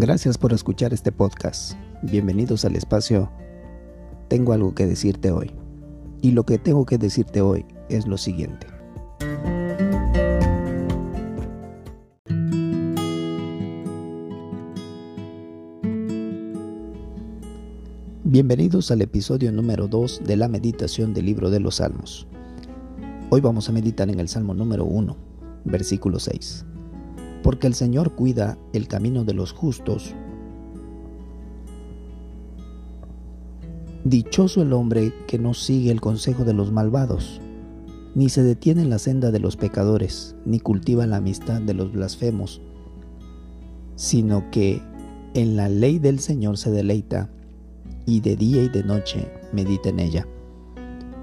Gracias por escuchar este podcast. Bienvenidos al espacio Tengo algo que decirte hoy. Y lo que tengo que decirte hoy es lo siguiente. Bienvenidos al episodio número 2 de la meditación del libro de los Salmos. Hoy vamos a meditar en el Salmo número 1, versículo 6. Porque el Señor cuida el camino de los justos. Dichoso el hombre que no sigue el consejo de los malvados, ni se detiene en la senda de los pecadores, ni cultiva la amistad de los blasfemos, sino que en la ley del Señor se deleita y de día y de noche medita en ella.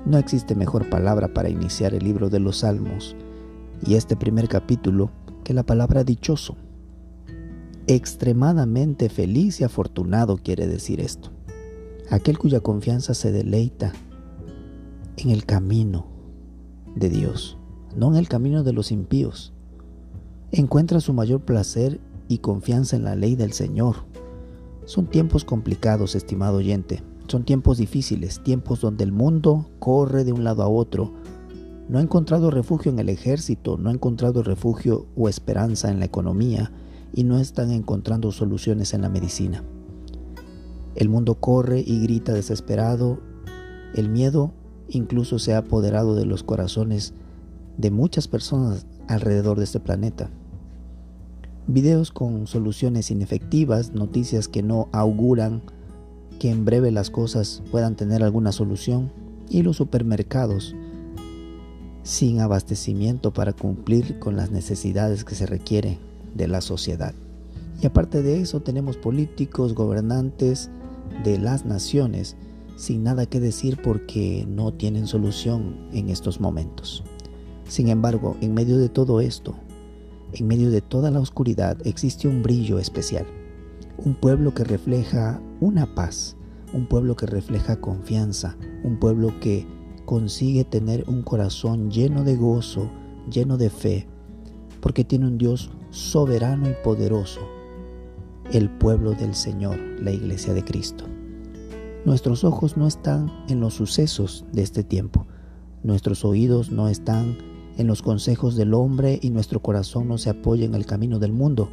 No existe mejor palabra para iniciar el libro de los Salmos y este primer capítulo que la palabra dichoso. Extremadamente feliz y afortunado quiere decir esto. Aquel cuya confianza se deleita en el camino de Dios, no en el camino de los impíos. Encuentra su mayor placer y confianza en la ley del Señor son tiempos complicados, estimado oyente. Son tiempos difíciles, tiempos donde el mundo corre de un lado a otro. No ha encontrado refugio en el ejército, no ha encontrado refugio o esperanza en la economía y no están encontrando soluciones en la medicina. El mundo corre y grita desesperado. El miedo incluso se ha apoderado de los corazones de muchas personas alrededor de este planeta. Videos con soluciones inefectivas, noticias que no auguran que en breve las cosas puedan tener alguna solución y los supermercados sin abastecimiento para cumplir con las necesidades que se requieren de la sociedad. Y aparte de eso tenemos políticos, gobernantes de las naciones sin nada que decir porque no tienen solución en estos momentos. Sin embargo, en medio de todo esto, en medio de toda la oscuridad existe un brillo especial, un pueblo que refleja una paz, un pueblo que refleja confianza, un pueblo que consigue tener un corazón lleno de gozo, lleno de fe, porque tiene un Dios soberano y poderoso, el pueblo del Señor, la iglesia de Cristo. Nuestros ojos no están en los sucesos de este tiempo, nuestros oídos no están en los consejos del hombre y nuestro corazón no se apoya en el camino del mundo.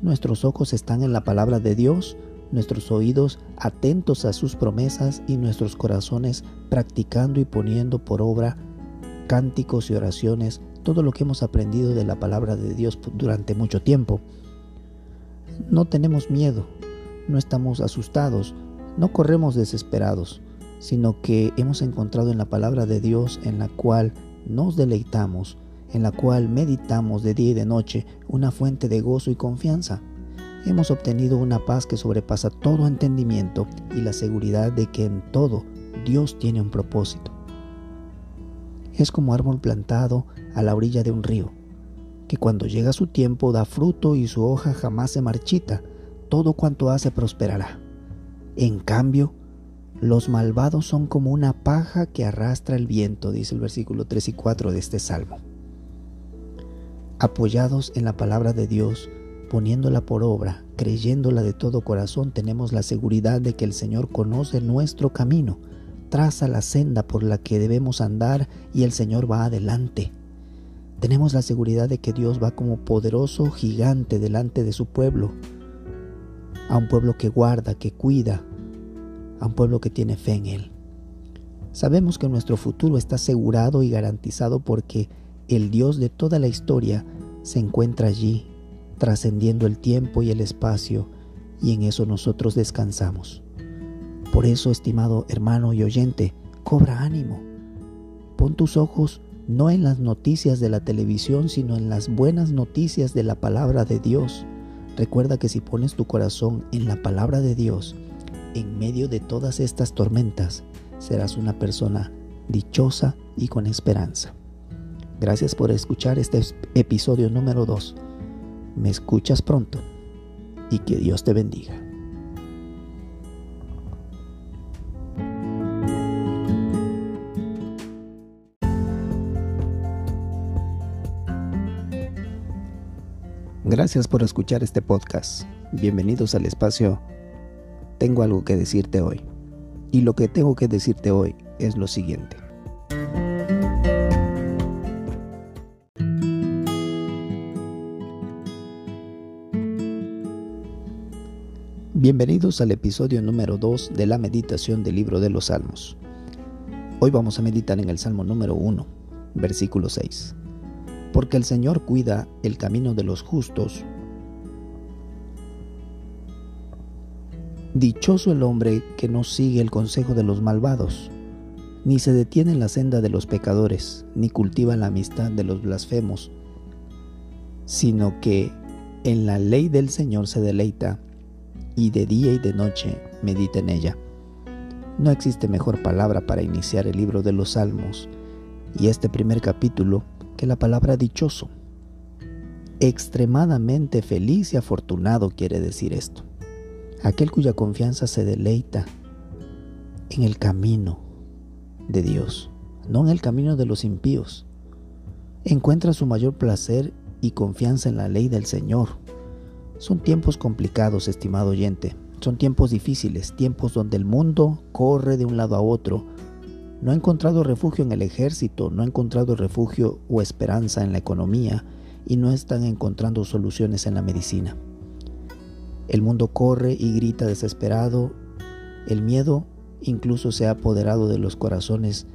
Nuestros ojos están en la palabra de Dios, nuestros oídos atentos a sus promesas y nuestros corazones practicando y poniendo por obra cánticos y oraciones, todo lo que hemos aprendido de la palabra de Dios durante mucho tiempo. No tenemos miedo, no estamos asustados, no corremos desesperados, sino que hemos encontrado en la palabra de Dios en la cual nos deleitamos, en la cual meditamos de día y de noche, una fuente de gozo y confianza. Hemos obtenido una paz que sobrepasa todo entendimiento y la seguridad de que en todo Dios tiene un propósito. Es como árbol plantado a la orilla de un río, que cuando llega su tiempo da fruto y su hoja jamás se marchita, todo cuanto hace prosperará. En cambio, los malvados son como una paja que arrastra el viento, dice el versículo 3 y 4 de este salmo. Apoyados en la palabra de Dios, poniéndola por obra, creyéndola de todo corazón, tenemos la seguridad de que el Señor conoce nuestro camino, traza la senda por la que debemos andar y el Señor va adelante. Tenemos la seguridad de que Dios va como poderoso gigante delante de su pueblo, a un pueblo que guarda, que cuida, a un pueblo que tiene fe en Él. Sabemos que nuestro futuro está asegurado y garantizado porque el Dios de toda la historia se encuentra allí, trascendiendo el tiempo y el espacio, y en eso nosotros descansamos. Por eso, estimado hermano y oyente, cobra ánimo. Pon tus ojos no en las noticias de la televisión, sino en las buenas noticias de la palabra de Dios. Recuerda que si pones tu corazón en la palabra de Dios, en medio de todas estas tormentas, serás una persona dichosa y con esperanza. Gracias por escuchar este episodio número 2. Me escuchas pronto y que Dios te bendiga. Gracias por escuchar este podcast. Bienvenidos al espacio Tengo algo que decirte hoy. Y lo que tengo que decirte hoy es lo siguiente. Bienvenidos al episodio número 2 de la meditación del libro de los Salmos. Hoy vamos a meditar en el Salmo número 1, versículo 6. Porque el Señor cuida el camino de los justos. Dichoso el hombre que no sigue el consejo de los malvados, ni se detiene en la senda de los pecadores, ni cultiva la amistad de los blasfemos, sino que en la ley del Señor se deleita y de día y de noche medita en ella. No existe mejor palabra para iniciar el libro de los Salmos y este primer capítulo que la palabra dichoso. Extremadamente feliz y afortunado quiere decir esto. Aquel cuya confianza se deleita en el camino de Dios, no en el camino de los impíos. Encuentra su mayor placer y confianza en la ley del Señor son tiempos complicados, estimado oyente. Son tiempos difíciles, tiempos donde el mundo corre de un lado a otro. No ha encontrado refugio en el ejército, no ha encontrado refugio o esperanza en la economía y no están encontrando soluciones en la medicina. El mundo corre y grita desesperado. El miedo incluso se ha apoderado de los corazones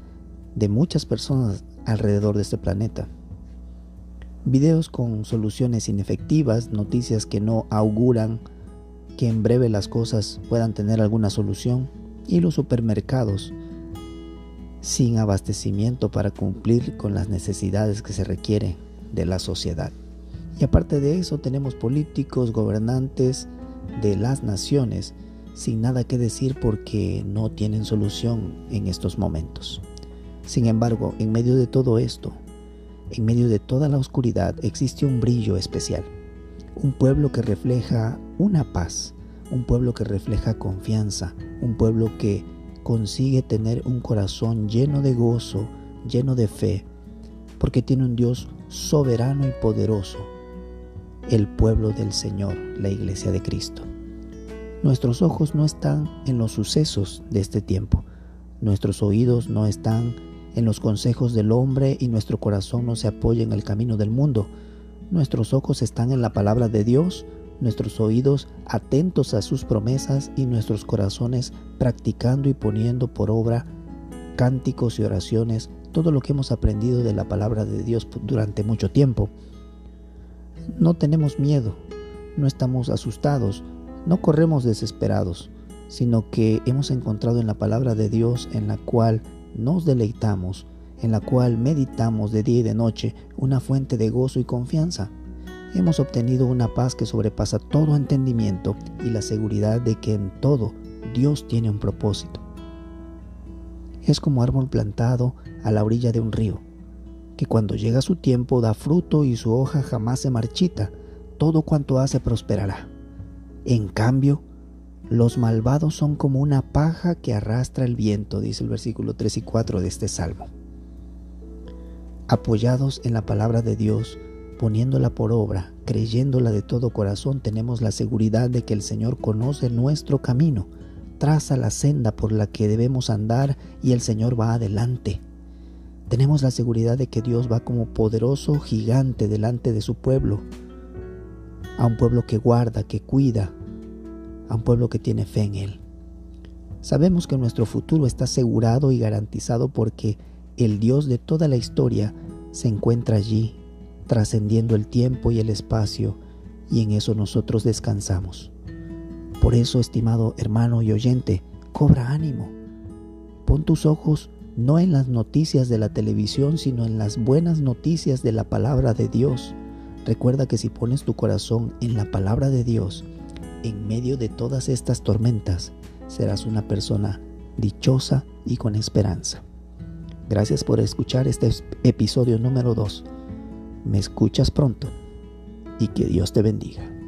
de muchas personas alrededor de este planeta. Videos con soluciones inefectivas, noticias que no auguran que en breve las cosas puedan tener alguna solución y los supermercados sin abastecimiento para cumplir con las necesidades que se requieren de la sociedad. Y aparte de eso tenemos políticos, gobernantes de las naciones sin nada que decir porque no tienen solución en estos momentos. Sin embargo, en medio de todo esto, en medio de toda la oscuridad existe un brillo especial, un pueblo que refleja una paz, un pueblo que refleja confianza, un pueblo que consigue tener un corazón lleno de gozo, lleno de fe, porque tiene un Dios soberano y poderoso, el pueblo del Señor, la iglesia de Cristo. Nuestros ojos no están en los sucesos de este tiempo, nuestros oídos no están en los consejos del hombre y nuestro corazón no se apoya en el camino del mundo. Nuestros ojos están en la palabra de Dios, nuestros oídos atentos a sus promesas y nuestros corazones practicando y poniendo por obra cánticos y oraciones, todo lo que hemos aprendido de la palabra de Dios durante mucho tiempo. No tenemos miedo, no estamos asustados, no corremos desesperados, sino que hemos encontrado en la palabra de Dios en la cual nos deleitamos, en la cual meditamos de día y de noche, una fuente de gozo y confianza. Hemos obtenido una paz que sobrepasa todo entendimiento y la seguridad de que en todo Dios tiene un propósito. Es como árbol plantado a la orilla de un río, que cuando llega su tiempo da fruto y su hoja jamás se marchita, todo cuanto hace prosperará. En cambio, los malvados son como una paja que arrastra el viento, dice el versículo 3 y 4 de este salmo. Apoyados en la palabra de Dios, poniéndola por obra, creyéndola de todo corazón, tenemos la seguridad de que el Señor conoce nuestro camino, traza la senda por la que debemos andar y el Señor va adelante. Tenemos la seguridad de que Dios va como poderoso gigante delante de su pueblo, a un pueblo que guarda, que cuida, a un pueblo que tiene fe en Él. Sabemos que nuestro futuro está asegurado y garantizado porque el Dios de toda la historia se encuentra allí, trascendiendo el tiempo y el espacio, y en eso nosotros descansamos. Por eso, estimado hermano y oyente, cobra ánimo. Pon tus ojos no en las noticias de la televisión, sino en las buenas noticias de la palabra de Dios. Recuerda que si pones tu corazón en la palabra de Dios, en medio de todas estas tormentas, serás una persona dichosa y con esperanza. Gracias por escuchar este episodio número 2. Me escuchas pronto y que Dios te bendiga.